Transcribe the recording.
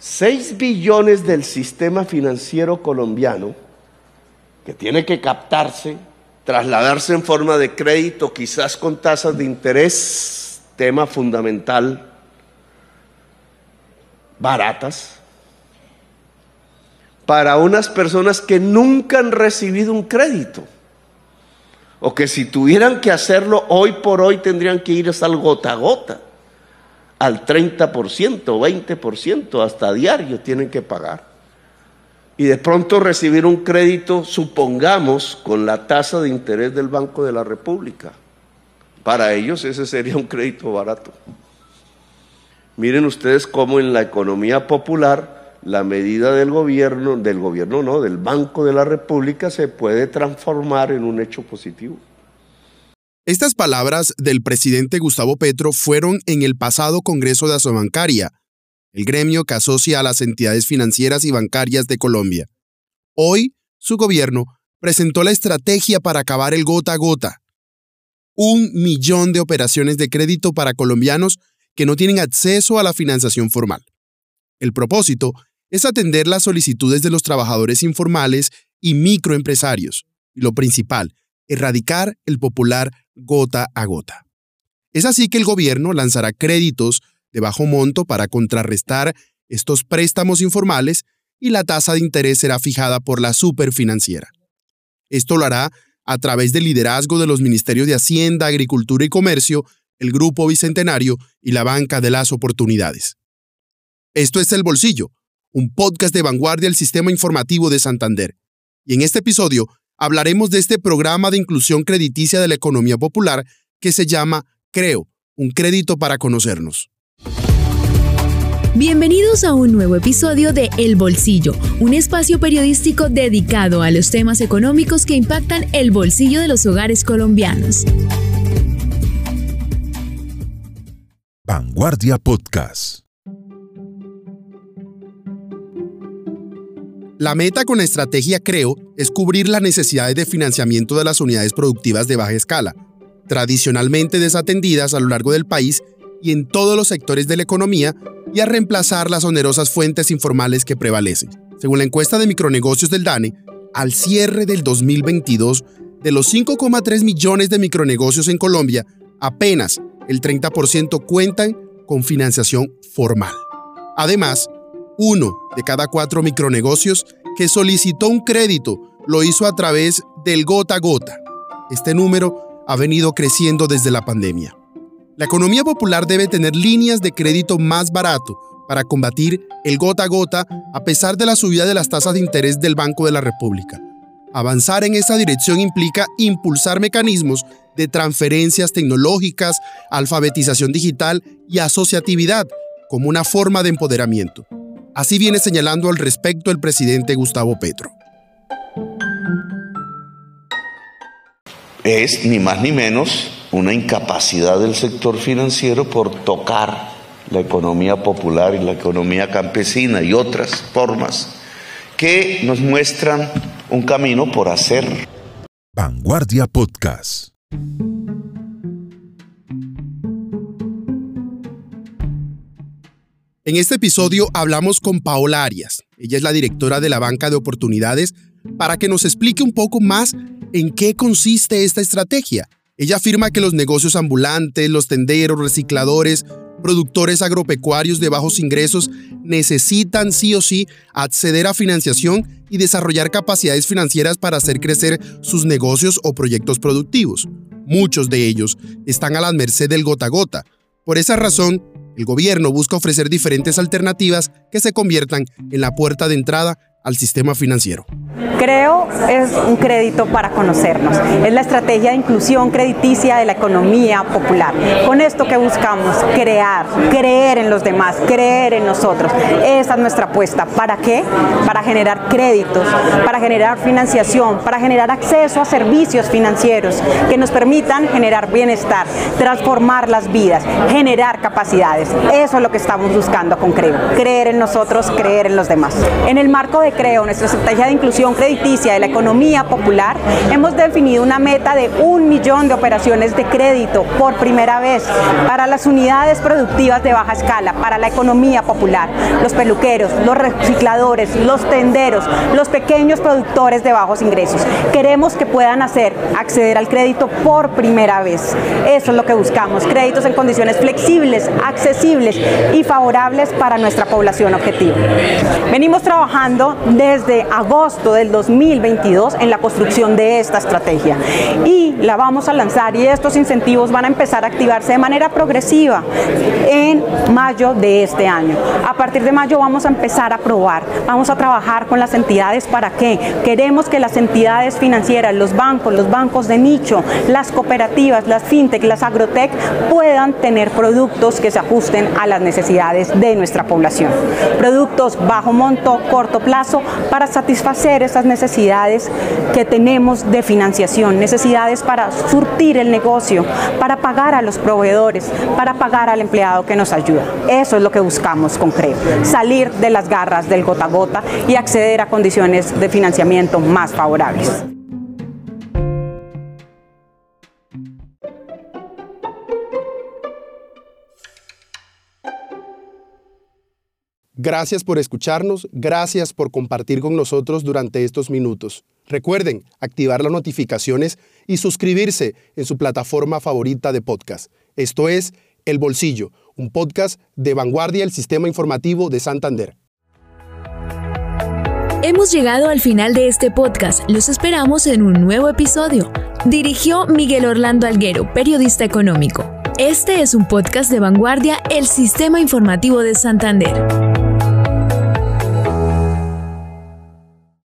6 billones del sistema financiero colombiano, que tiene que captarse, trasladarse en forma de crédito, quizás con tasas de interés, tema fundamental, baratas, para unas personas que nunca han recibido un crédito, o que si tuvieran que hacerlo hoy por hoy tendrían que ir al gota a gota al 30%, 20%, hasta diario tienen que pagar. Y de pronto recibir un crédito, supongamos, con la tasa de interés del Banco de la República. Para ellos ese sería un crédito barato. Miren ustedes cómo en la economía popular la medida del gobierno, del gobierno no, del Banco de la República se puede transformar en un hecho positivo. Estas palabras del presidente Gustavo Petro fueron en el pasado Congreso de Asobancaria, el gremio que asocia a las entidades financieras y bancarias de Colombia. Hoy, su gobierno presentó la estrategia para acabar el gota a gota. Un millón de operaciones de crédito para colombianos que no tienen acceso a la financiación formal. El propósito es atender las solicitudes de los trabajadores informales y microempresarios. Y lo principal, erradicar el popular gota a gota. Es así que el gobierno lanzará créditos de bajo monto para contrarrestar estos préstamos informales y la tasa de interés será fijada por la superfinanciera. Esto lo hará a través del liderazgo de los Ministerios de Hacienda, Agricultura y Comercio, el Grupo Bicentenario y la Banca de las Oportunidades. Esto es El Bolsillo, un podcast de vanguardia del Sistema Informativo de Santander. Y en este episodio hablaremos de este programa de inclusión crediticia de la economía popular que se llama Creo, un crédito para conocernos. Bienvenidos a un nuevo episodio de El Bolsillo, un espacio periodístico dedicado a los temas económicos que impactan el bolsillo de los hogares colombianos. Vanguardia Podcast. La meta con la estrategia Creo es cubrir las necesidades de financiamiento de las unidades productivas de baja escala, tradicionalmente desatendidas a lo largo del país y en todos los sectores de la economía, y a reemplazar las onerosas fuentes informales que prevalecen. Según la encuesta de micronegocios del DANE, al cierre del 2022, de los 5,3 millones de micronegocios en Colombia, apenas el 30% cuentan con financiación formal. Además, uno de cada cuatro micronegocios que solicitó un crédito lo hizo a través del gota a gota. Este número ha venido creciendo desde la pandemia. La economía popular debe tener líneas de crédito más barato para combatir el gota a gota a pesar de la subida de las tasas de interés del Banco de la República. Avanzar en esa dirección implica impulsar mecanismos de transferencias tecnológicas, alfabetización digital y asociatividad como una forma de empoderamiento. Así viene señalando al respecto el presidente Gustavo Petro. Es ni más ni menos una incapacidad del sector financiero por tocar la economía popular y la economía campesina y otras formas que nos muestran un camino por hacer. Vanguardia Podcast. En este episodio hablamos con Paola Arias. Ella es la directora de la Banca de Oportunidades para que nos explique un poco más en qué consiste esta estrategia. Ella afirma que los negocios ambulantes, los tenderos, recicladores, productores agropecuarios de bajos ingresos necesitan sí o sí acceder a financiación y desarrollar capacidades financieras para hacer crecer sus negocios o proyectos productivos. Muchos de ellos están a la merced del gota a gota. Por esa razón, el gobierno busca ofrecer diferentes alternativas que se conviertan en la puerta de entrada al sistema financiero. Creo es un crédito para conocernos. Es la estrategia de inclusión crediticia de la economía popular. Con esto que buscamos, crear, creer en los demás, creer en nosotros. Esa es nuestra apuesta. ¿Para qué? Para generar créditos, para generar financiación, para generar acceso a servicios financieros que nos permitan generar bienestar, transformar las vidas, generar capacidades. Eso es lo que estamos buscando con Creo. Creer en nosotros, creer en los demás. En el marco de de Creo, nuestra estrategia de inclusión crediticia de la economía popular, hemos definido una meta de un millón de operaciones de crédito por primera vez para las unidades productivas de baja escala, para la economía popular, los peluqueros, los recicladores, los tenderos, los pequeños productores de bajos ingresos. Queremos que puedan hacer acceder al crédito por primera vez. Eso es lo que buscamos, créditos en condiciones flexibles, accesibles y favorables para nuestra población objetivo. Venimos trabajando desde agosto del 2022 en la construcción de esta estrategia y la vamos a lanzar y estos incentivos van a empezar a activarse de manera progresiva en mayo de este año. A partir de mayo vamos a empezar a probar, vamos a trabajar con las entidades para qué. Queremos que las entidades financieras, los bancos, los bancos de nicho, las cooperativas, las fintech, las agrotech puedan tener productos que se ajusten a las necesidades de nuestra población. Productos bajo monto, corto para satisfacer esas necesidades que tenemos de financiación, necesidades para surtir el negocio, para pagar a los proveedores, para pagar al empleado que nos ayuda. Eso es lo que buscamos con CREO, salir de las garras del gota a gota y acceder a condiciones de financiamiento más favorables. Gracias por escucharnos, gracias por compartir con nosotros durante estos minutos. Recuerden activar las notificaciones y suscribirse en su plataforma favorita de podcast. Esto es El Bolsillo, un podcast de vanguardia del sistema informativo de Santander. Hemos llegado al final de este podcast. Los esperamos en un nuevo episodio. Dirigió Miguel Orlando Alguero, periodista económico. Este es un podcast de vanguardia, el sistema informativo de Santander.